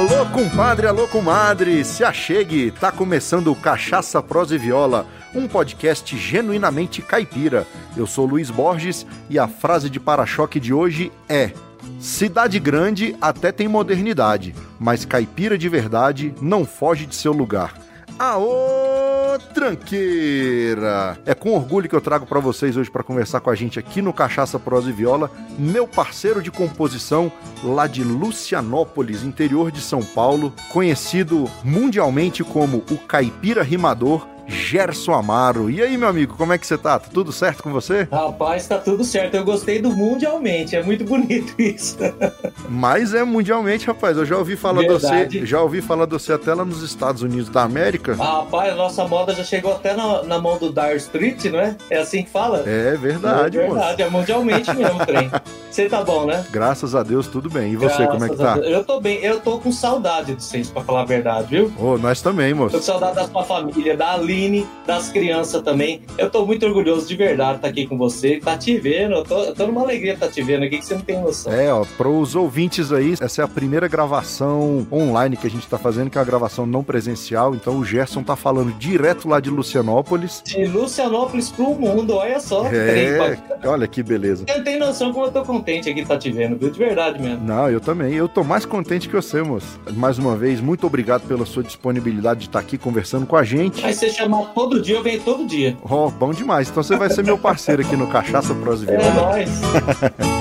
Alô, compadre, alô, comadre, se achegue, tá começando o Cachaça, Prosa e Viola, um podcast genuinamente caipira. Eu sou Luiz Borges e a frase de para-choque de hoje é: Cidade grande até tem modernidade, mas caipira de verdade não foge de seu lugar. Aô, tranqueira! É com orgulho que eu trago para vocês hoje para conversar com a gente aqui no Cachaça Prosa e Viola, meu parceiro de composição lá de Lucianópolis, interior de São Paulo, conhecido mundialmente como o Caipira Rimador Gerson Amaro. E aí, meu amigo, como é que você tá? Tá tudo certo com você? Rapaz, tá tudo certo. Eu gostei do mundialmente, é muito bonito isso. Mas é mundialmente, rapaz. Eu já ouvi falar Verdade. de você, já ouvi falar de você até lá nos Estados Unidos da América. Ah, rapaz, a nossa moda já chegou até na, na mão do Dar Street, não é? É assim que fala? É verdade, É verdade, moço. é mundialmente mesmo, trem. Você tá bom, né? Graças a Deus, tudo bem. E você, Graças como é que tá? Eu tô bem. Eu tô com saudade de vocês, pra falar a verdade, viu? Ô, oh, nós também, moço. Tô com saudade da sua família, da Aline, das crianças também. Eu tô muito orgulhoso de verdade estar tá aqui com você, tá te vendo. Eu tô, eu tô numa alegria estar tá te vendo aqui que você não tem noção. É, ó, pros ouvintes aí, essa é a primeira gravação online que a gente tá fazendo, que é uma gravação não presencial. Então o Gerson tá falando direto lá de Lucianópolis. De Lucianópolis pro mundo, olha só. É, olha que beleza. Você não tem noção como eu tô contente aqui de estar tá te vendo, viu? De verdade mesmo. Não, eu também. Eu tô mais contente que você, moço. Mais uma vez, muito obrigado pela sua disponibilidade de estar aqui conversando com a gente. Aí você chamar todo dia, eu venho todo dia. Oh, bom demais. Então você vai ser meu parceiro aqui no Cachaça Pros Viola. É nóis.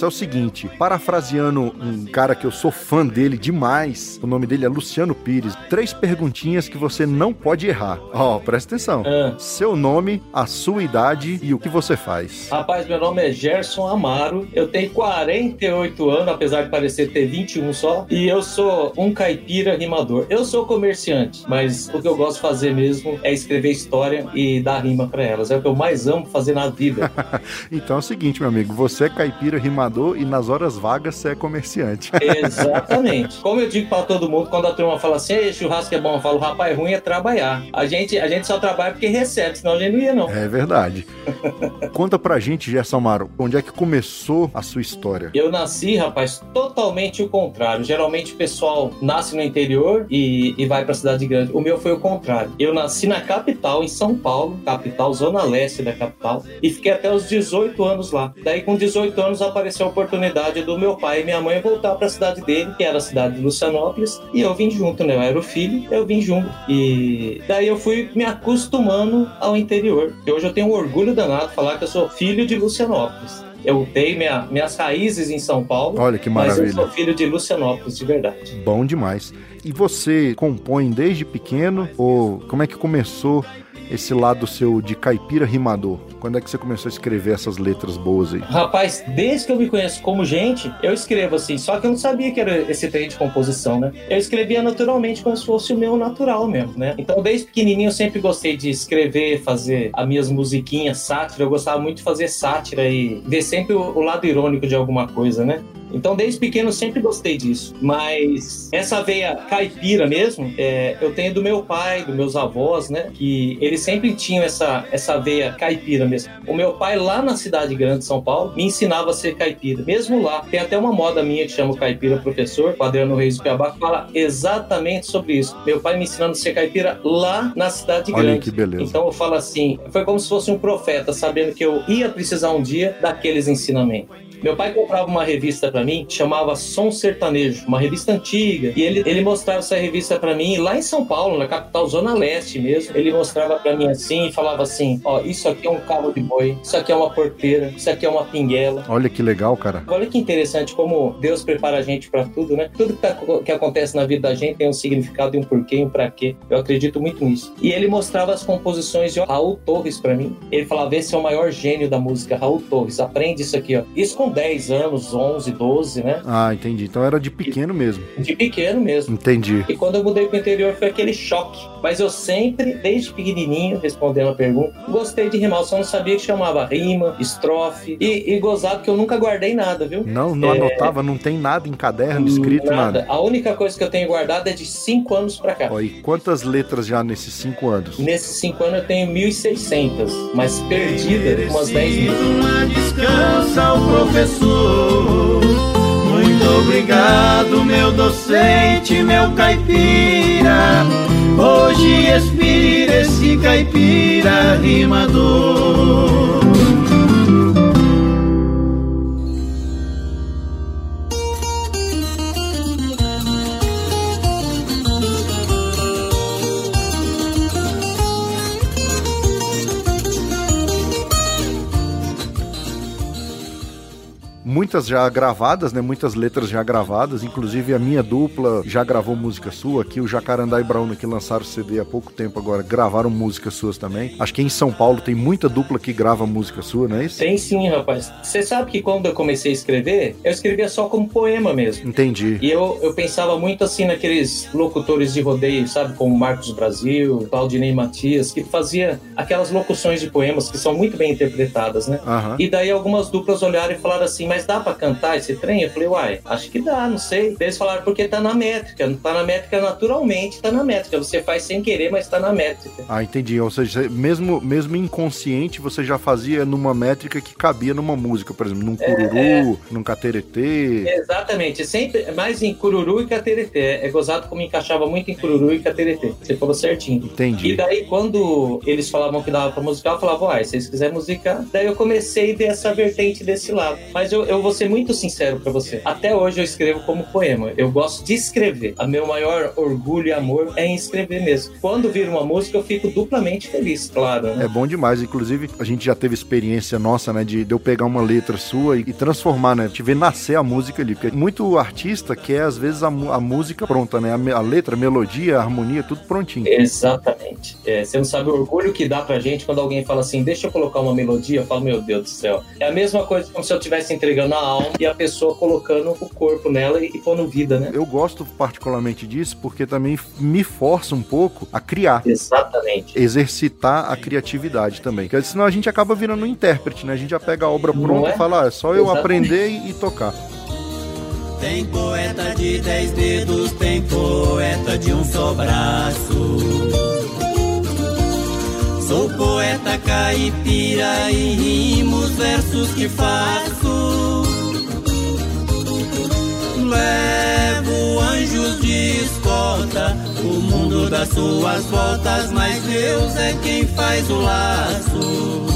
é o seguinte, parafraseando um cara que eu sou fã dele demais, o nome dele é Luciano Pires. Três perguntinhas que você não pode errar. Ó, oh, presta atenção. É. Seu nome, a sua idade e o que você faz. Rapaz, meu nome é Gerson Amaro. Eu tenho 48 anos, apesar de parecer ter 21 só, e eu sou um caipira rimador. Eu sou comerciante, mas o que eu gosto de fazer mesmo é escrever história e dar rima para elas. É o que eu mais amo fazer na vida. então é o seguinte, meu amigo, você é caipira rimador e nas horas vagas você é comerciante. Exatamente. Como eu digo para todo mundo, quando a turma fala assim, Ei, churrasco é bom, eu falo, rapaz, ruim é trabalhar. A gente, a gente só trabalha porque recebe, senão a gente não ia, não. É verdade. Conta pra gente, Gerson Amaro, onde é que começou a sua história? Eu nasci, rapaz, totalmente o contrário. Geralmente o pessoal nasce no interior e, e vai pra cidade grande. O meu foi o contrário. Eu nasci na capital, em São Paulo, capital, zona leste da capital, e fiquei até os 18 anos lá. Daí, com 18 anos, apareceu a oportunidade do meu pai e minha mãe voltar para a cidade dele, que era a cidade de Lucianópolis, e eu vim junto, né? Eu era o filho, eu vim junto. E daí eu fui me acostumando ao interior. E hoje eu tenho um orgulho danado de falar que eu sou filho de Lucianópolis. Eu tenho minha, minhas raízes em São Paulo. Olha que maravilha. Mas eu sou filho de Lucianópolis, de verdade. Bom demais. E você compõe desde pequeno? Ou como é que começou esse lado seu de caipira rimador? Quando é que você começou a escrever essas letras boas aí? Rapaz, desde que eu me conheço como gente, eu escrevo assim, só que eu não sabia que era esse trem de composição, né? Eu escrevia naturalmente como se fosse o meu natural mesmo, né? Então, desde pequenininho eu sempre gostei de escrever, fazer as minhas musiquinhas, sátira, eu gostava muito de fazer sátira e ver sempre o, o lado irônico de alguma coisa, né? Então, desde pequeno, sempre gostei disso. Mas essa veia caipira mesmo, é, eu tenho do meu pai, dos meus avós, né? Que eles sempre tinham essa, essa veia caipira mesmo. O meu pai, lá na cidade grande de São Paulo, me ensinava a ser caipira. Mesmo lá, tem até uma moda minha que chama Caipira Professor, o Adriano Reis do Cuiabá, que fala exatamente sobre isso. Meu pai me ensinando a ser caipira lá na cidade Olha grande. que beleza. Então eu falo assim, foi como se fosse um profeta, sabendo que eu ia precisar um dia daqueles ensinamentos. Meu pai comprava uma revista para mim, chamava Som Sertanejo, uma revista antiga, e ele, ele mostrava essa revista para mim lá em São Paulo, na capital, Zona Leste mesmo. Ele mostrava para mim assim e falava assim: Ó, isso aqui é um carro de boi, isso aqui é uma porteira, isso aqui é uma pinguela. Olha que legal, cara. Olha que interessante como Deus prepara a gente para tudo, né? Tudo que, tá, que acontece na vida da gente tem um significado e um porquê e um pra quê. Eu acredito muito nisso. E ele mostrava as composições de Raul Torres para mim. Ele falava: esse é o maior gênio da música, Raul Torres. Aprende isso aqui, ó. Isso com 10 anos, 11, 12, né? Ah, entendi. Então era de pequeno mesmo. De pequeno mesmo. Entendi. E quando eu mudei pro interior foi aquele choque. Mas eu sempre, desde pequenininho, respondendo a pergunta, gostei de rimar. Eu só não sabia que chamava rima, estrofe. E, e gozado que eu nunca guardei nada, viu? Não, não é... anotava, não tem nada em caderno escrito, nada. nada. A única coisa que eu tenho guardado é de 5 anos pra cá. Ó, e quantas letras já nesses 5 anos? Nesses 5 anos eu tenho 1.600, mas perdida umas 10 mil. Uma descansa ao professor. Muito obrigado, meu docente, meu caipira. Hoje expira esse caipira rimador. Muitas já gravadas, né? Muitas letras já gravadas. Inclusive a minha dupla já gravou música sua. Aqui o Jacarandá e Brown, que lançaram CD há pouco tempo agora, gravaram músicas suas também. Acho que em São Paulo tem muita dupla que grava música sua, não é isso? Tem sim, rapaz. Você sabe que quando eu comecei a escrever, eu escrevia só como poema mesmo. Entendi. E eu, eu pensava muito assim naqueles locutores de rodeio, sabe? Como Marcos Brasil, Claudinei Matias, que fazia aquelas locuções de poemas que são muito bem interpretadas, né? Uhum. E daí algumas duplas olharam e falaram assim, mas dá pra cantar esse trem? Eu falei, uai, acho que dá, não sei. Eles falaram, porque tá na métrica. Não tá na métrica naturalmente, tá na métrica. Você faz sem querer, mas tá na métrica. Ah, entendi. Ou seja, mesmo, mesmo inconsciente, você já fazia numa métrica que cabia numa música, por exemplo, num é, cururu, é, num cateretê. Exatamente. Sempre mais em cururu e cateretê. É gozado como encaixava muito em cururu e cateretê. Você falou certinho. Entendi. E daí, quando eles falavam que dava pra musicar, eu falava, uai, se vocês quiserem musicar. Daí eu comecei dessa vertente desse lado. Mas eu, eu vou ser muito sincero para você. Até hoje eu escrevo como poema. Eu gosto de escrever. A meu maior orgulho e amor é em escrever mesmo. Quando vira uma música, eu fico duplamente feliz, claro. Né? É bom demais. Inclusive, a gente já teve experiência nossa, né, de, de eu pegar uma letra sua e, e transformar, né, te ver nascer a música ali. Porque muito artista quer, às vezes, a, a música pronta, né? A, a, letra, a melodia, a harmonia, tudo prontinho. Exatamente. É, você não sabe o orgulho que dá pra gente quando alguém fala assim, deixa eu colocar uma melodia. Eu falo, meu Deus do céu. É a mesma coisa como se eu estivesse entregando a alma e a pessoa colocando o corpo nela e, pondo vida, né? Eu gosto particularmente disso porque também me força um pouco a criar. Exatamente. Exercitar a criatividade também. Porque senão a gente acaba virando um intérprete, né? A gente já pega a obra pronta é? e fala, ah, é só eu aprender e, e tocar. Tem poeta de dez dedos, tem poeta de um só braço. Sou poeta caipira e rimo os versos que faço levo anjos de escolta, o mundo das suas voltas, mas Deus é quem faz o laço.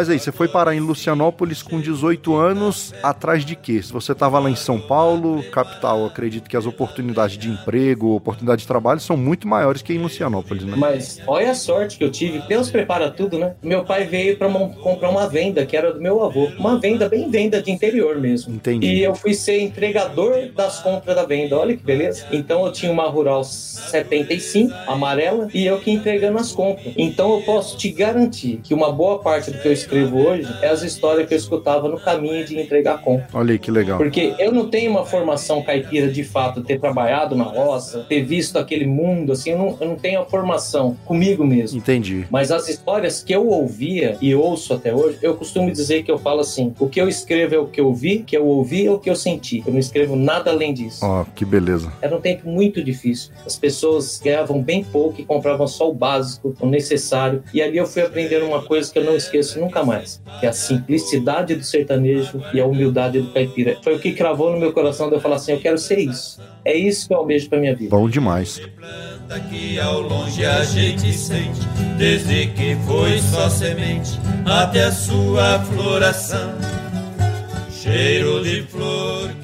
Mas aí, você foi parar em Lucianópolis com 18 anos, atrás de quê? Se você estava lá em São Paulo, capital, acredito que as oportunidades de emprego, oportunidades de trabalho são muito maiores que em Lucianópolis, né? Mas olha a sorte que eu tive. Deus prepara tudo, né? Meu pai veio para comprar uma venda que era do meu avô. Uma venda, bem venda de interior mesmo. Entendi. E eu fui ser entregador das compras da venda. Olha que beleza. Então eu tinha uma Rural 75, amarela, e eu que entregando as compras. Então eu posso te garantir que uma boa parte do que eu escrevo hoje é as histórias que eu escutava no caminho de entregar com. Olha aí que legal. Porque eu não tenho uma formação caipira de fato, ter trabalhado na roça, ter visto aquele mundo, assim, eu não, eu não tenho a formação comigo mesmo. Entendi. Mas as histórias que eu ouvia e ouço até hoje, eu costumo dizer que eu falo assim: o que eu escrevo é o que eu vi, que eu ouvi é o que eu senti. Eu não escrevo nada além disso. Ó, oh, que beleza. Era um tempo muito difícil. As pessoas ganhavam bem pouco e compravam só o básico, o necessário. E ali eu fui aprendendo uma coisa que eu não esqueço nunca nunca mais. Que é a simplicidade do sertanejo e a humildade do caipira. Foi o que cravou no meu coração de eu falar assim: eu quero ser isso. É isso que eu almejo pra minha vida. Bom demais. Que ao longe a gente sente, desde que foi só semente até a sua floração. Cheiro de flor.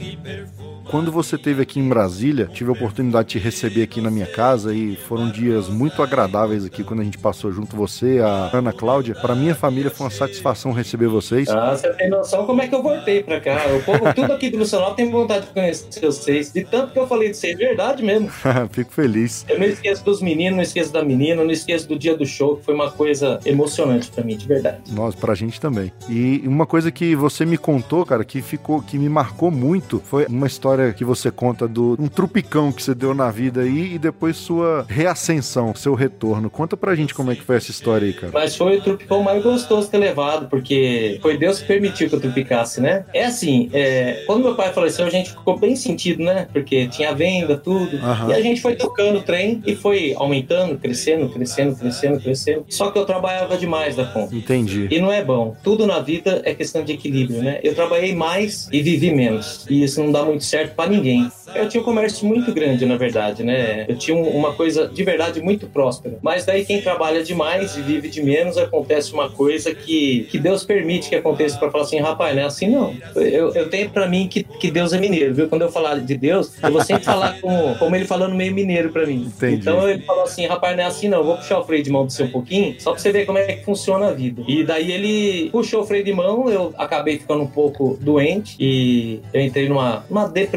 Quando você esteve aqui em Brasília, tive a oportunidade de te receber aqui na minha casa e foram dias muito agradáveis aqui quando a gente passou junto você, a Ana Cláudia. Para minha família foi uma satisfação receber vocês. Ah, você tem noção como é que eu voltei pra cá. O povo, tudo aqui do Nacional tem vontade de conhecer vocês. De tanto que eu falei de vocês, é verdade mesmo. Fico feliz. Eu não esqueço dos meninos, não esqueço da menina, não esqueço do dia do show, que foi uma coisa emocionante pra mim, de verdade. Nós, pra gente também. E uma coisa que você me contou, cara, que ficou, que me marcou muito, foi uma história que você conta do um trupicão que você deu na vida aí e depois sua reascensão, seu retorno. Conta pra gente como é que foi essa história aí, cara. Mas foi o trupicão mais gostoso ter levado, porque foi Deus que permitiu que eu trupicasse, né? É assim, é, quando meu pai faleceu, a gente ficou bem sentido, né? Porque tinha venda, tudo. Aham. E a gente foi tocando o trem e foi aumentando, crescendo, crescendo, crescendo, crescendo. Só que eu trabalhava demais da conta. Entendi. E não é bom. Tudo na vida é questão de equilíbrio, né? Eu trabalhei mais e vivi menos. E isso não dá muito certo pra ninguém. Eu tinha um comércio muito grande, na verdade, né? Eu tinha um- uma coisa de verdade muito próspera. Mas daí quem trabalha demais e vive de menos, acontece uma coisa que, que Deus permite que aconteça pra falar assim, rapaz, não é assim não. Eu, eu tenho pra mim que, que Deus é mineiro, viu? Quando eu falar de Deus, eu vou sempre falar como, como ele falando meio mineiro pra mim. Entendi. Então ele falou assim, rapaz, não é assim não, eu vou puxar o freio de mão do seu um pouquinho, só pra você ver como é que funciona a vida. E daí ele puxou o freio de mão, eu acabei ficando um pouco doente e eu entrei numa, numa depressão,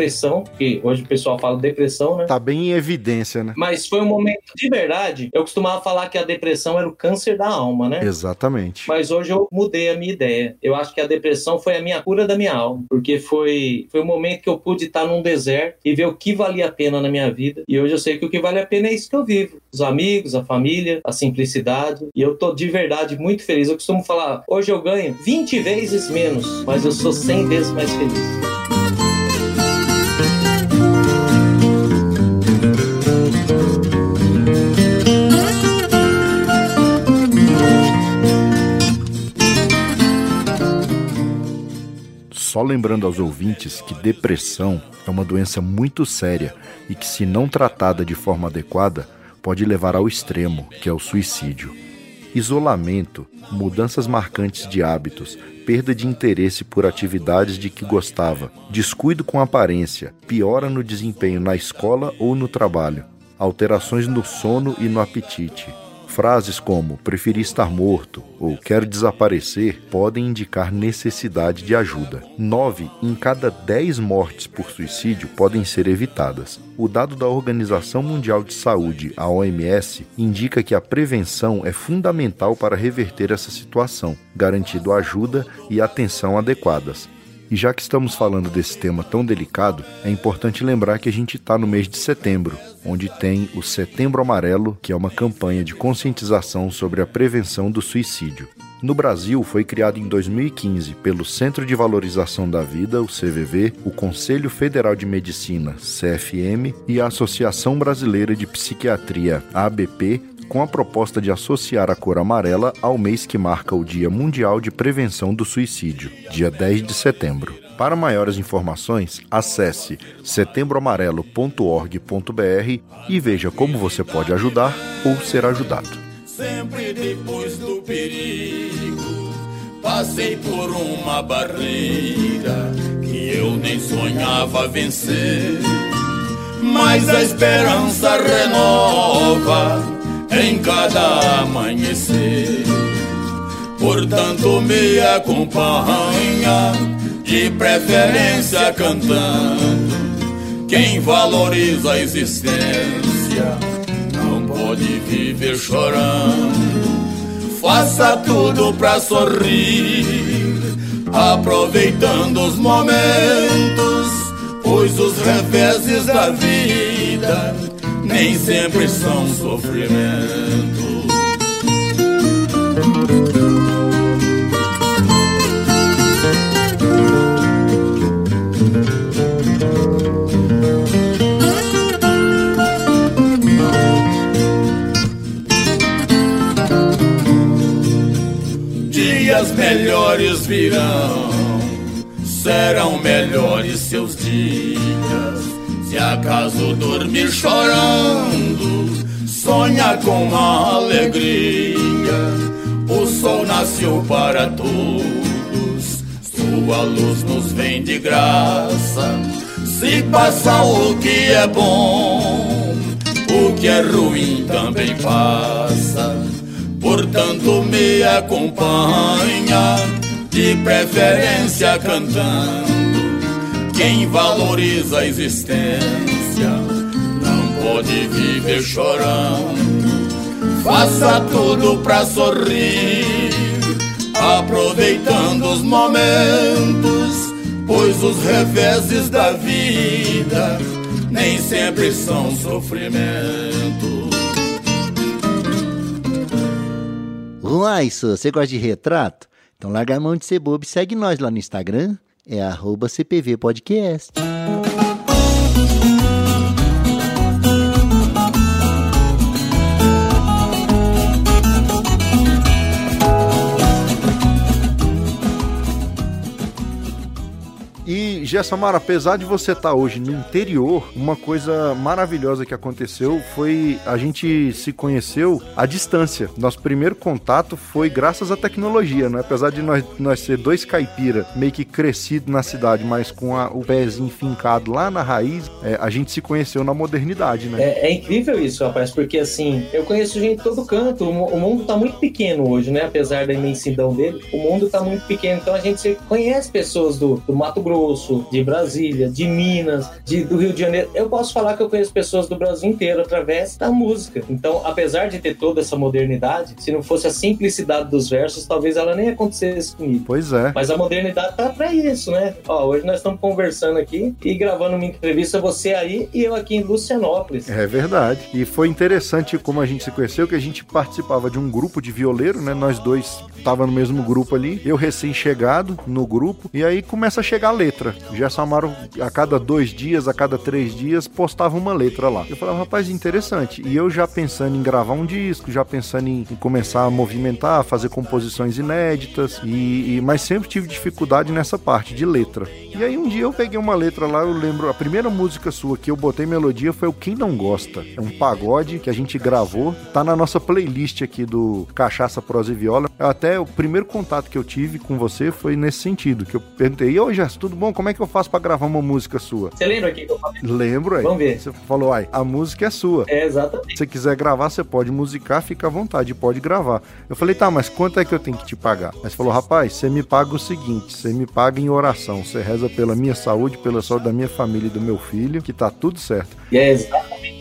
que hoje o pessoal fala depressão, né? Tá bem em evidência, né? Mas foi um momento de verdade. Eu costumava falar que a depressão era o câncer da alma, né? Exatamente. Mas hoje eu mudei a minha ideia. Eu acho que a depressão foi a minha cura da minha alma, porque foi foi o momento que eu pude estar num deserto e ver o que valia a pena na minha vida. E hoje eu sei que o que vale a pena é isso que eu vivo. Os amigos, a família, a simplicidade. E eu tô de verdade muito feliz. Eu costumo falar, hoje eu ganho 20 vezes menos, mas eu sou 100 vezes mais feliz. Só lembrando aos ouvintes que depressão é uma doença muito séria e que, se não tratada de forma adequada, pode levar ao extremo, que é o suicídio. Isolamento, mudanças marcantes de hábitos, perda de interesse por atividades de que gostava, descuido com aparência, piora no desempenho na escola ou no trabalho, alterações no sono e no apetite. Frases como preferi estar morto ou quero desaparecer podem indicar necessidade de ajuda. 9 em cada 10 mortes por suicídio podem ser evitadas. O dado da Organização Mundial de Saúde, a OMS, indica que a prevenção é fundamental para reverter essa situação, garantindo ajuda e atenção adequadas. E já que estamos falando desse tema tão delicado, é importante lembrar que a gente está no mês de setembro, onde tem o Setembro Amarelo, que é uma campanha de conscientização sobre a prevenção do suicídio. No Brasil, foi criado em 2015 pelo Centro de Valorização da Vida, o CVV, o Conselho Federal de Medicina, CFM, e a Associação Brasileira de Psiquiatria, ABP, com a proposta de associar a cor amarela ao mês que marca o Dia Mundial de Prevenção do Suicídio, dia 10 de setembro. Para maiores informações, acesse setembroamarelo.org.br e veja como você pode ajudar ou ser ajudado. Sempre depois do perigo, passei por uma barreira que eu nem sonhava vencer. Mas a esperança renova em cada amanhecer. Portanto, me acompanha, de preferência cantando. Quem valoriza a existência não pode viver chorando. Faça tudo pra sorrir, aproveitando os momentos, pois os reveses da vida nem sempre são sofrimento. Dias melhores virão, serão melhores seus dias. Se acaso dormir chorando, sonha com alegria. O sol nasceu para todos, sua luz nos vem de graça. Se passa o que é bom, o que é ruim também passa. Portanto, me acompanha, de preferência cantando. Quem valoriza a existência não pode viver chorando. Faça tudo pra sorrir, aproveitando os momentos, pois os reveses da vida nem sempre são sofrimento. Uai, você gosta de retrato? Então larga a mão de ser bobo e segue nós lá no Instagram, é arroba CPV Podcast. Gessamara, apesar de você estar hoje no interior, uma coisa maravilhosa que aconteceu foi a gente se conheceu à distância. Nosso primeiro contato foi graças à tecnologia, né? Apesar de nós, nós ser dois caipira meio que crescido na cidade, mas com a, o pezinho fincado lá na raiz, é, a gente se conheceu na modernidade, né? É, é incrível isso, rapaz, porque assim, eu conheço gente de todo canto. O, o mundo tá muito pequeno hoje, né? Apesar da imensidão dele, o mundo tá muito pequeno. Então a gente conhece pessoas do, do Mato Grosso, de Brasília, de Minas, de, do Rio de Janeiro. Eu posso falar que eu conheço pessoas do Brasil inteiro através da música. Então, apesar de ter toda essa modernidade, se não fosse a simplicidade dos versos, talvez ela nem acontecesse comigo. Pois é. Mas a modernidade tá pra isso, né? Ó, hoje nós estamos conversando aqui e gravando uma entrevista, você aí e eu aqui em Lucianópolis. É verdade. E foi interessante como a gente se conheceu, que a gente participava de um grupo de violeiro, né? Nós dois tava no mesmo grupo ali. Eu recém-chegado no grupo. E aí começa a chegar a letra. Gerson Amaro, a cada dois dias, a cada três dias, postava uma letra lá. Eu falava, rapaz, interessante. E eu já pensando em gravar um disco, já pensando em, em começar a movimentar, fazer composições inéditas. E, e- mas sempre tive dificuldade nessa parte de letra. E aí um dia eu peguei uma letra lá, eu lembro, a primeira música sua que eu botei melodia foi o Quem Não Gosta. É um pagode que a gente gravou, tá na nossa playlist aqui do Cachaça, Prosa e Viola. Até o primeiro contato que eu tive com você foi nesse sentido, que eu perguntei, ô Gerson, tudo bom? Como é que eu faço pra gravar uma música sua? Você lembra aqui que eu falei? Lembro aí. Vamos ver. Você falou, ai, a música é sua. É, exatamente. Se você quiser gravar, você pode musicar, fica à vontade, pode gravar. Eu falei, tá, mas quanto é que eu tenho que te pagar? Você falou, rapaz, você me paga o seguinte: você me paga em oração. Você reza pela minha saúde, pela saúde da minha família e do meu filho, que tá tudo certo. E é exatamente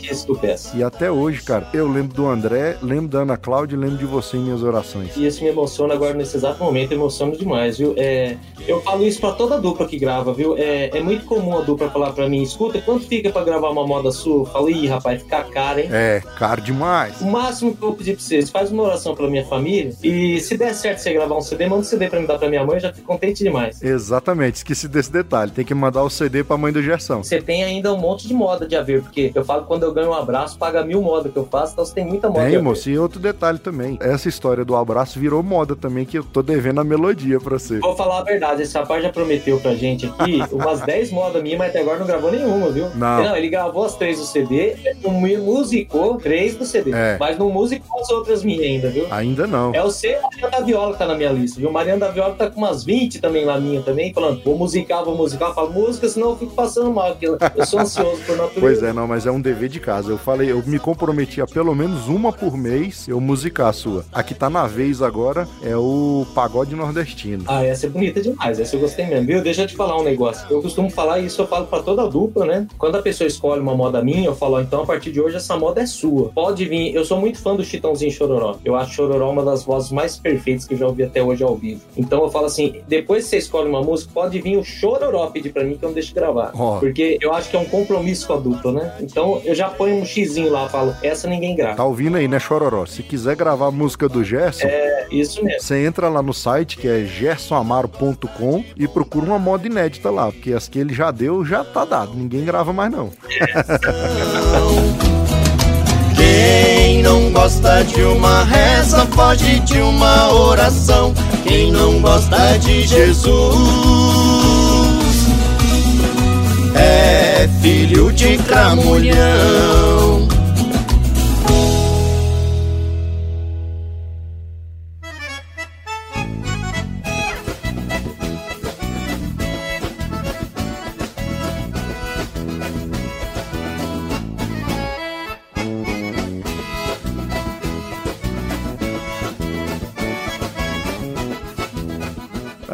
E até hoje, cara, eu lembro do André, lembro da Ana Cláudia e lembro de você em minhas orações. E isso me emociona agora nesse exato momento, emociona demais, viu? É, eu falo isso pra toda dupla que grava, viu? É, é muito comum a dupla falar pra mim, escuta, quanto fica pra gravar uma moda sua? Eu falo, ih, rapaz, fica caro, hein? É, caro demais. O máximo que eu vou pedir pra vocês, faz uma oração pela minha família e se der certo você gravar um CD, manda um CD pra me dar pra minha mãe, eu já fico contente demais. Exatamente, esqueci desse detalhe. Tem que mandar o CD pra mãe do Gerson. Você tem ainda um monte de moda de haver, porque eu falo quando eu ganho um abraço, paga mil moda que eu faço, então você tem muita moda. Tem, moço, e outro detalhe também. Essa história do abraço virou moda também, que eu tô devendo a melodia pra você. Vou falar a verdade, esse rapaz já prometeu pra gente aqui umas 10 modas minhas, mas até agora não gravou nenhuma, viu? Não. ele gravou as três do CD, não musicou três do CD, É. mas não musicou as outras minhas ainda, viu? Ainda não. É o C e Mariana da Viola que tá na minha lista, viu? Mariana da Viola tá com umas 20 também lá minha também, falando, vou musicar, vou musicar. Eu falo, música, senão eu fico passando mal, porque eu sou ansioso por natureza. Pois é, não, mas é um dever de casa. Eu falei, eu me comprometi a pelo menos uma por mês eu musicar a sua. A que tá na vez agora é o pagode nordestino. Ah, essa é bonita demais, essa eu gostei mesmo, viu? Deixa eu te falar um negócio. Eu costumo falar isso, eu falo pra toda a dupla, né? Quando a pessoa escolhe uma moda minha, eu falo, então a partir de hoje essa moda é sua. Pode vir. Eu sou muito fã do Chitãozinho Chororó. Eu acho Chororó uma das vozes mais perfeitas que eu já ouvi até hoje ao vivo. Então eu falo assim, depois que você escolhe uma música, pode vir o Chororó pedir pra mim que eu não deixo gravar. Ó. Porque eu acho que é um compromisso com a dupla, né? Então eu já ponho um xizinho lá, falo, essa ninguém grava. Tá ouvindo aí, né, Chororó? Se quiser gravar a música do Gerson, É isso mesmo. você entra lá no site que é gersonamaro.com e procura uma moda inédita lá, porque as que ele já deu já tá dado. Ninguém grava mais não. Quem não gosta de uma reza foge de uma oração. quem não gosta de Jesus é filho de cramulhão.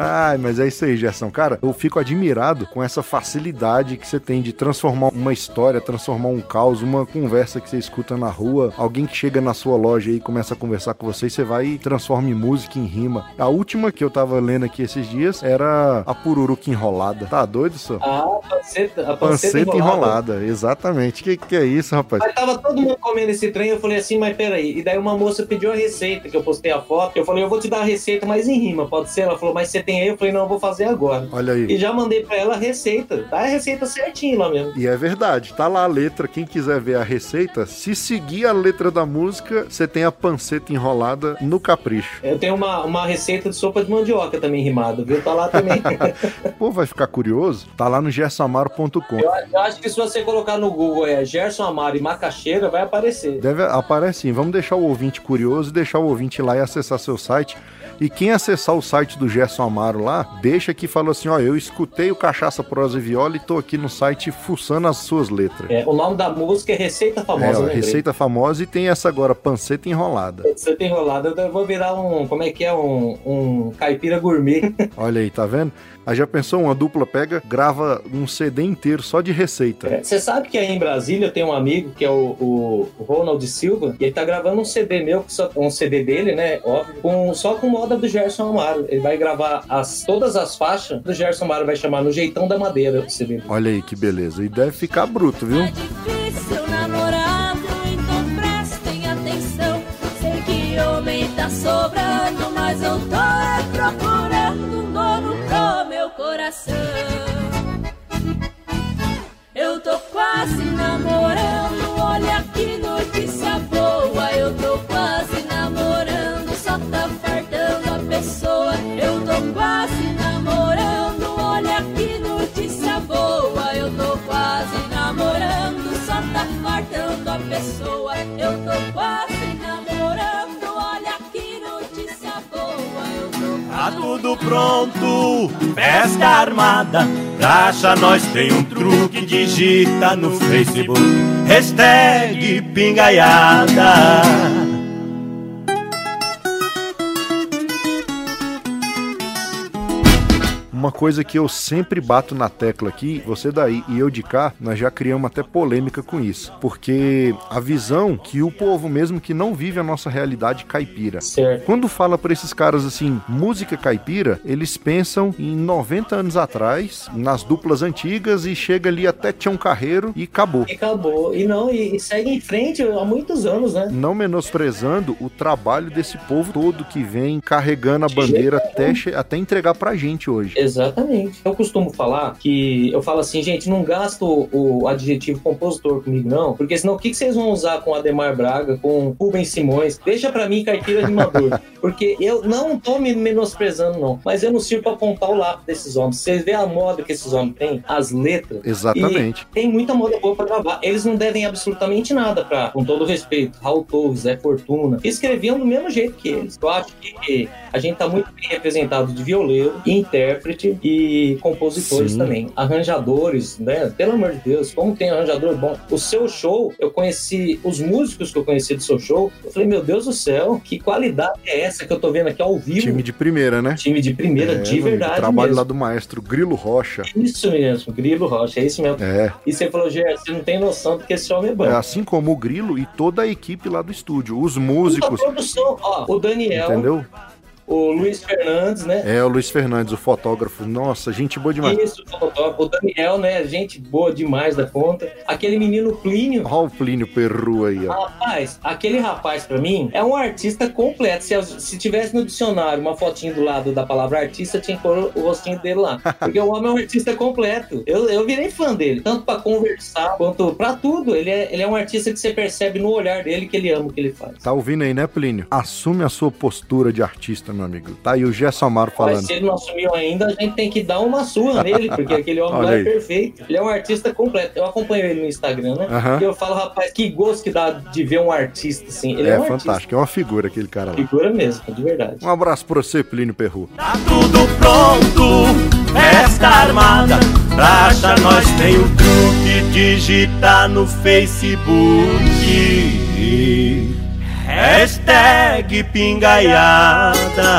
Ai, mas é isso aí, Gerson. Cara, eu fico admirado com essa facilidade que você tem de transformar uma história, transformar um caos, uma conversa que você escuta na rua, alguém que chega na sua loja e começa a conversar com você, e você vai e transforma em música, em rima. A última que eu tava lendo aqui esses dias era a Pururuca Enrolada. Tá doido, senhor? Ah, a panceta, a panceta, Panceta enrolada. enrolada, exatamente. Que que é isso, rapaz? Mas tava todo mundo comendo esse trem, eu falei assim, mas peraí. E daí uma moça pediu a receita, que eu postei a foto. Eu falei, eu vou te dar a receita, mas em rima, pode ser? Ela falou, mas você tem aí? Eu falei, não, eu vou fazer agora. Olha aí. E já mandei pra ela a receita. Tá a receita certinho lá mesmo. E é verdade, tá lá a letra. Quem quiser ver a receita, se seguir a letra da música, você tem a panceta enrolada no capricho. Eu tenho uma, uma receita de sopa de mandioca também rimada, viu? Tá lá também. Pô, vai ficar curioso? Tá lá no gersamaro.com. eu, eu acho que se você colocar no Google é Gerson Amaro e Macaxeira, vai aparecer. Deve aparecer sim. Vamos deixar o ouvinte curioso e deixar o ouvinte lá e acessar seu site. E quem acessar o site do Gerson Amaro lá, deixa que fala assim: ó, eu escutei o Cachaça Prosa e Viola e tô aqui no site fuçando as suas letras. É, o nome da música é Receita Famosa, lembrei. receita famosa e tem essa agora, panceta enrolada. Você tem enrolado, eu vou virar um. Como é que é? Um, um caipira gourmet. Olha aí, tá vendo? Aí já pensou, uma dupla pega, grava um CD inteiro só de receita. É, Você sabe que aí em Brasília eu tenho um amigo que é o, o, o Ronald Silva, e ele tá gravando um CD meu, que só, um CD dele, né? Óbvio, com, só com moda do Gerson Amaro. Ele vai gravar as, todas as faixas do Gerson Amaro, vai chamar No Jeitão da Madeira o CD. Olha aí que beleza. E deve ficar bruto, viu? É difícil namorado, então prestem atenção. Sei que homem tá sobrando, mas eu tô é procurando coração. Pronto, pesca armada. Pra achar nós tem um truque, digita no Facebook. Hashtag pingaiada. Uma coisa que eu sempre bato na tecla aqui, você daí e eu de cá, nós já criamos até polêmica com isso. Porque a visão que o povo mesmo que não vive a nossa realidade caipira. Certo. Quando fala pra esses caras assim, música caipira, eles pensam em 90 anos atrás, nas duplas antigas e chega ali até Tião Carreiro e acabou. E acabou. E não, e, segue em frente há muitos anos, né? Não menosprezando o trabalho desse povo todo que vem carregando a bandeira até, até entregar pra gente hoje. Exatamente. Eu costumo falar que eu falo assim, gente, não gasto o, o adjetivo compositor comigo, não, porque senão o que, que vocês vão usar com Ademar Braga, com Rubens Simões? Deixa pra mim caipira rimador. porque eu não tô me menosprezando, não, mas eu não sirvo pra apontar o lápis desses homens. Vocês veem a moda que esses homens têm, as letras. Exatamente. E tem muita moda boa pra gravar. Eles não devem absolutamente nada pra, com todo respeito, Raul Torres, Zé Fortuna, escreviam do mesmo jeito que eles. Eu acho que a gente tá muito bem representado de violeiro, intérprete e compositores Sim. também. Arranjadores, né? Pelo amor de Deus, como tem arranjador bom. O seu show, eu conheci os músicos que eu conheci do seu show. Eu falei, meu Deus do céu, que qualidade é essa que eu tô vendo aqui ao vivo? Time de primeira, né? Time de primeira, É, de verdade trabalho mesmo. lá do maestro Grilo Rocha. Isso mesmo, Grilo Rocha, é isso mesmo. É, E você falou, Gerson, você não tem noção do que esse homem é bom. é assim como o Grilo e toda a equipe lá do estúdio, os músicos, produção, ó, o Daniel, entendeu? O Luiz Fernandes, né? É, o Luiz Fernandes, o fotógrafo. Nossa, gente boa demais. Isso, o fotógrafo. O Daniel, né? Gente boa demais da conta. Aquele menino Plínio. Olha o Plínio Perru aí, ó. Rapaz, aquele rapaz pra mim é um artista completo. Se, se tivesse no dicionário uma fotinho do lado da palavra artista, tinha que pôr o rostinho dele lá. Porque o homem é um artista completo. Eu, eu virei fã dele, tanto pra conversar quanto pra tudo. Ele é, ele é um artista que você percebe no olhar dele que ele ama o que ele faz. Tá ouvindo aí, né, Plínio? Assume a sua postura de artista, meu amigo. Tá aí o Gerson Amaro Mas falando. se ele não assumiu ainda, a gente tem que dar uma surra nele, porque aquele homem Olha lá é perfeito. Ele é um artista completo. Eu acompanho ele no Instagram, né? E eu falo, rapaz, que gosto que dá de ver um artista assim. Ele É, é, um fantástico, é uma figura aquele cara lá. artista. Figura mesmo, de verdade. Um abraço pra você, Plínio Perru. Tá tudo pronto, festa armada. Pra achar nós tem o truque, digitar no Facebook. Hashtag pingaiada.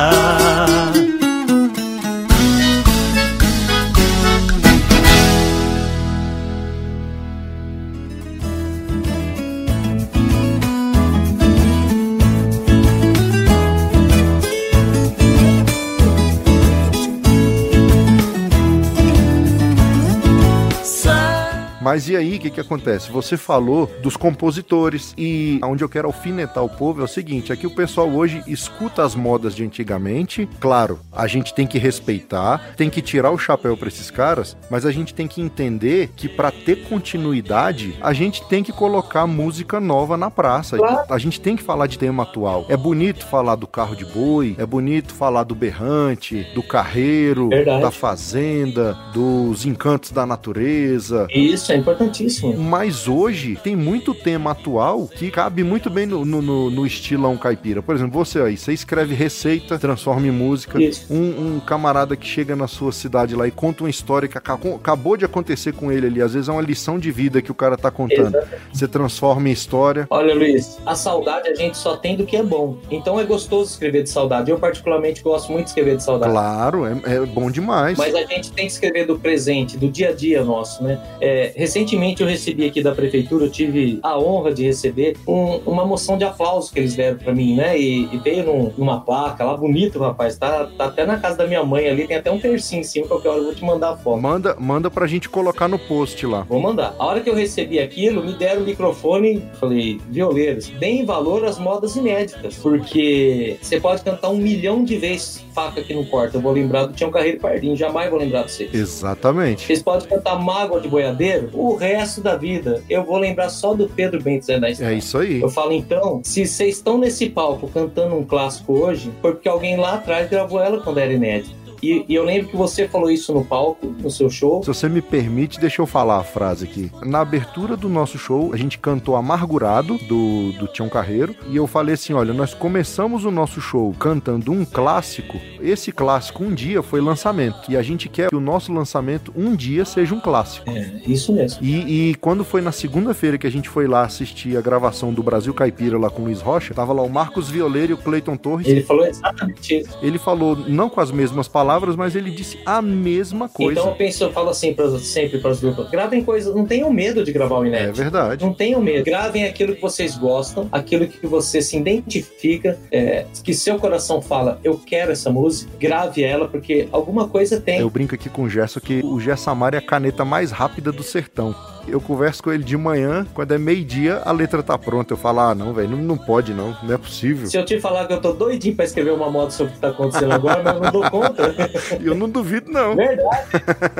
Mas e aí, o que, que acontece? Você falou dos compositores e onde eu quero alfinetar o povo é o seguinte: é que o pessoal hoje escuta as modas de antigamente. Claro, a gente tem que respeitar, tem que tirar o chapéu pra esses caras, mas a gente tem que entender que pra ter continuidade, a gente tem que colocar música nova na praça. A gente tem que falar de tema atual. É bonito falar do carro de boi, é bonito falar do berrante, do carreiro, Verdade. da fazenda, dos encantos da natureza. Isso é importantíssimo. Mas hoje tem muito tema atual que cabe muito bem no, no, no- estilão caipira. Por exemplo, você aí, você escreve receita, transforma em música. Isso. Um, um camarada que chega na sua cidade lá e conta uma história que aca- acabou de acontecer com ele ali. Às vezes é uma lição de vida que o cara tá contando. Você transforma em história. Olha, Luiz, a saudade a gente só tem do que é bom. Então é gostoso escrever de saudade. Eu, particularmente, gosto muito de escrever de saudade. Claro, é, é bom demais. Mas a gente tem que escrever do presente, do dia a dia nosso, né? É, recentemente eu recebi aqui da prefeitura, eu tive a honra de receber um- uma moção de aplauso que eles deram pra mim, né? E, e veio num- numa placa lá, bonito, rapaz. Tá, tá até na casa da minha mãe ali, tem até um tercinho em cima, qualquer hora eu vou te mandar a foto. Manda, manda pra gente colocar no post lá. Vou mandar. A hora que eu recebi aquilo, me deram o microfone, falei, violeiros, deem valor às modas inéditas, porque você pode cantar um milhão de vezes faca que não corta. Eu vou lembrar do Tião Carreiro Pardinho, jamais vou lembrar de vocês. Exatamente. Vocês podem cantar Mágoa de Boiadeiro o resto da vida. Eu vou lembrar só do Pedro Bento Zé da. É isso aí. Eu falo, então, se vocês estão nesse palco cantando um clássico hoje, foi porque alguém lá atrás gravou ela quando era inédita. E, e eu lembro que você falou isso no palco, no seu show. Se você me permite, deixa eu falar a frase aqui. Na abertura do nosso show, a gente cantou Amargurado, do, do Tião Carreiro, e eu falei assim: olha, nós começamos o nosso show cantando um clássico. Esse clássico, um dia, foi lançamento. E a gente quer que o nosso lançamento, um dia, seja um clássico. É, isso mesmo. E, e quando foi na segunda-feira que a gente foi lá assistir a gravação do Brasil Caipira lá com o Luiz Rocha, tava lá o Marcos Violeiro e o Cleiton Torres. Ele falou exatamente isso. Ele falou, não com as mesmas palavras, mas ele disse a mesma coisa. Então eu penso, eu falo assim pra, sempre para os grupos: gravem coisas, não tenham medo de gravar o É inédito. verdade. Não tenham medo. Gravem aquilo que vocês gostam, aquilo que você se identifica, é, que seu coração fala, eu quero essa música. Grave ela, porque alguma coisa tem. Eu brinco aqui com o Gerson que o Gerson Amaro é a caneta mais rápida do sertão. Eu converso com ele de manhã, quando é meio-dia, a letra tá pronta. Eu falo, ah, não, velho, não, não pode não, não é possível. Se eu te falar que eu tô doidinho pra escrever uma moda sobre o que tá acontecendo agora, mas eu não dou conta. Eu não duvido, não. Verdade.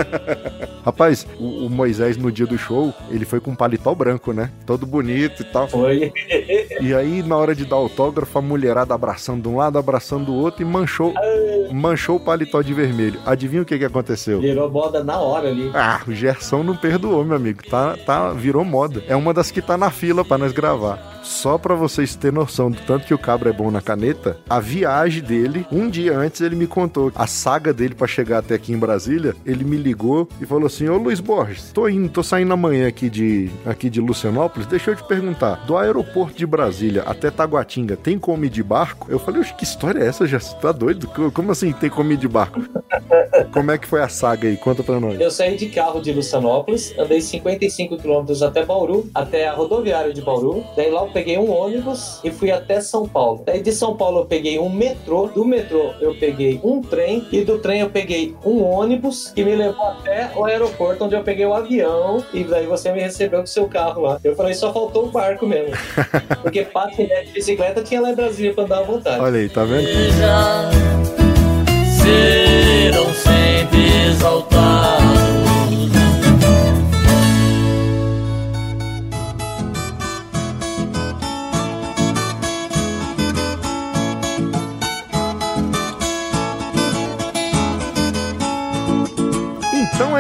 Rapaz, o, o Moisés, no dia do show, ele foi com um paletó branco, né? Todo bonito e tal. Foi. E aí, na hora de dar autógrafo, a mulherada abraçando de um lado, abraçando do outro e manchou, manchou o paletó de vermelho. Adivinha o que, que aconteceu? Virou moda na hora ali. Ah, o Gerson não perdoou, meu amigo. Tá, tá, virou moda. É uma das que tá na fila pra nós gravar. Só pra vocês terem noção do tanto que o cabra é bom na caneta, a viagem dele, um dia antes ele me contou a saga dele pra chegar até aqui em Brasília. Ele me ligou e falou assim: Ô Luiz Borges, tô indo, tô saindo amanhã aqui de, aqui de Lucianópolis. Deixa eu te perguntar: do aeroporto de Brasília até Taguatinga, tem como ir de barco? Eu falei: que história é essa, Gerson? Tá doido? Co- Como assim tem como ir de barco? como é que foi a saga aí? Conta pra nós. Eu saí de carro de Lucianópolis, andei 55 quilômetros até Bauru, até a rodoviária de Bauru. Daí lá eu peguei um ônibus e fui até São Paulo. Daí de São Paulo eu peguei um metrô, do metrô eu peguei um trem e do trem eu peguei um ônibus que me levou até o aeroporto onde eu peguei o avião e daí você me recebeu com seu carro lá. Eu falei, só faltou o barco mesmo. Porque patinete, bicicleta tinha lá em Brasília pra andar à vontade. Olha aí, tá vendo? serão sempre exaltados.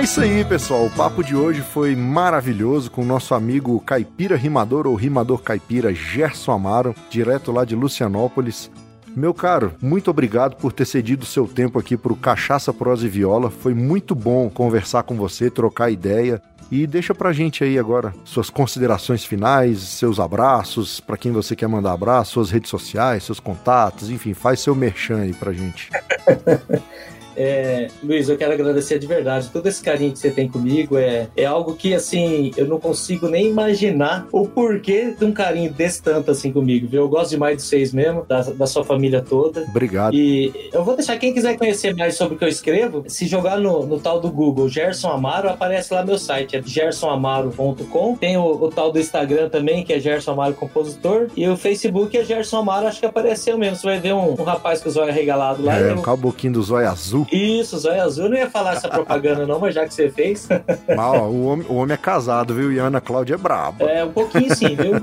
Isso aí, pessoal. O papo de hoje foi maravilhoso com o nosso amigo caipira rimador ou rimador caipira Gerson Amaro, direto lá de Lucianópolis. Meu caro, muito obrigado por ter cedido seu tempo aqui para o Cachaça Prosa e Viola. Foi muito bom conversar com você, trocar ideia. E deixa pra gente aí agora suas considerações finais, seus abraços, para quem você quer mandar abraço, suas redes sociais, seus contatos, enfim, faz seu merchan aí pra gente. É, Luiz, eu quero agradecer de verdade. Todo esse carinho que você tem comigo é, é algo que, assim, eu não consigo nem imaginar o porquê de um carinho desse tanto, assim, comigo, viu? Eu gosto demais de vocês mesmo, da, da sua família toda. Obrigado. E eu vou deixar quem quiser conhecer mais sobre o que eu escrevo, se jogar no, no tal do Google Gerson Amaro, aparece lá meu site, é gersonamaro.com. Tem o, o, tal do Instagram também, que é Gerson Amaro Compositor. E o Facebook é Gerson Amaro, acho que apareceu mesmo. Você vai ver um, um rapaz com o zóio regalado lá. É, eu... um caboquinho do zóio azul. Isso, zóio azul. Eu não ia falar essa propaganda não, mas já que você fez. Mas, ó, o, homem, o homem é casado, viu? E a Ana Cláudia é braba. É, um pouquinho sim, viu?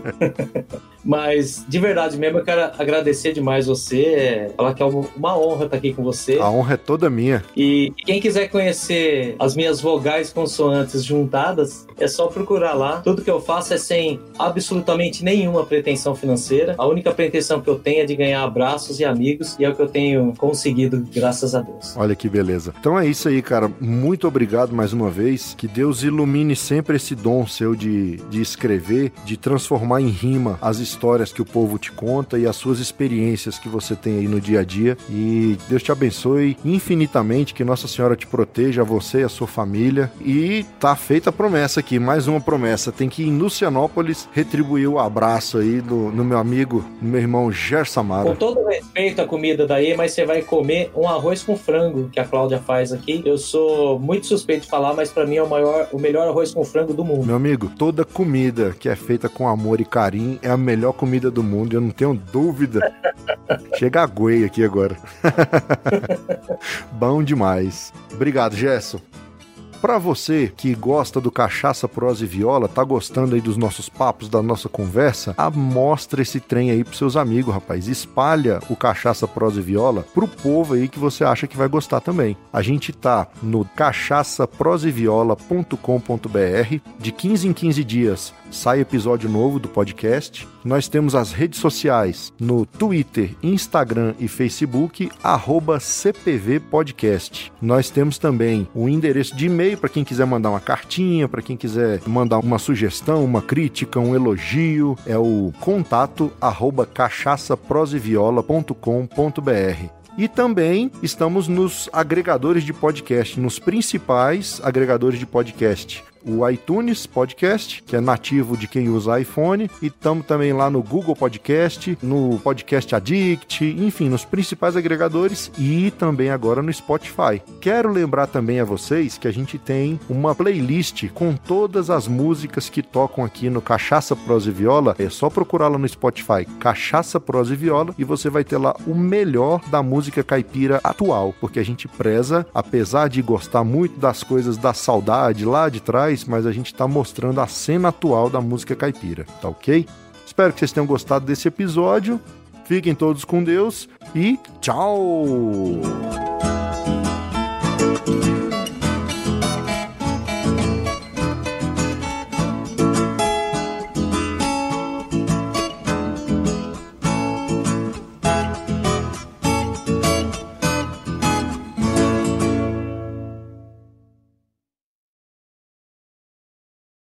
mas, de verdade mesmo, eu quero agradecer demais você. Falar que é uma honra estar aqui com você. A honra é toda minha. E quem quiser conhecer as minhas vogais consoantes juntadas, é só procurar lá. Tudo que eu faço é sem absolutamente nenhuma pretensão financeira. A única pretensão que eu tenho é de ganhar abraços e amigos, e é o que eu tenho conseguido, graças a Deus. Olha que beleza. Então é isso aí, cara. Muito obrigado mais uma vez. Que Deus ilumine sempre esse dom seu de, de escrever, de transformar em rima as histórias que o povo te conta e as suas experiências que você tem aí no dia a dia. E Deus te abençoe infinitamente, que Nossa Senhora te proteja, você e a sua família. E tá feita a promessa aqui, mais uma promessa. Tem que ir em Lucianópolis retribuir o abraço aí do, no meu amigo, no meu irmão Gersamara. Com todo respeito à comida daí, mas você vai comer um arroz com frango que a Cláudia faz aqui. Eu sou muito suspeito de falar, mas para mim é o maior, o melhor arroz com frango do mundo. Meu amigo, toda comida que é feita com amor e carinho é a melhor comida do mundo, eu não tenho dúvida. Chega a goei aqui agora. Bom demais. Obrigado, Gerson. Para você que gosta do Cachaça, Prosa e Viola, tá gostando aí dos nossos papos, da nossa conversa, mostra esse trem aí pros seus amigos, rapaz. Espalha o Cachaça, Prosa e Viola pro povo aí que você acha que vai gostar também. A gente tá no cachaçaproseviola.com.br de 15 em 15 dias sai episódio novo do podcast. Nós temos as redes sociais no Twitter, Instagram e Facebook, arroba CPV Podcast. Nós temos também o um endereço de e-mail para quem quiser mandar uma cartinha, para quem quiser mandar uma sugestão, uma crítica, um elogio, é o contato arroba cachaçaproseviola.com.br. E também estamos nos agregadores de podcast, nos principais agregadores de podcast o iTunes Podcast, que é nativo de quem usa iPhone, e estamos também lá no Google Podcast, no Podcast Addict, enfim, nos principais agregadores e também agora no Spotify. Quero lembrar também a vocês que a gente tem uma playlist com todas as músicas que tocam aqui no Cachaça Prosa e Viola. É só procurar lá no Spotify Cachaça Prosa e Viola e você vai ter lá o melhor da música caipira atual, porque a gente preza, apesar de gostar muito das coisas da saudade lá de trás, mas a gente está mostrando a cena atual da música caipira, tá ok? Espero que vocês tenham gostado desse episódio. Fiquem todos com Deus e tchau!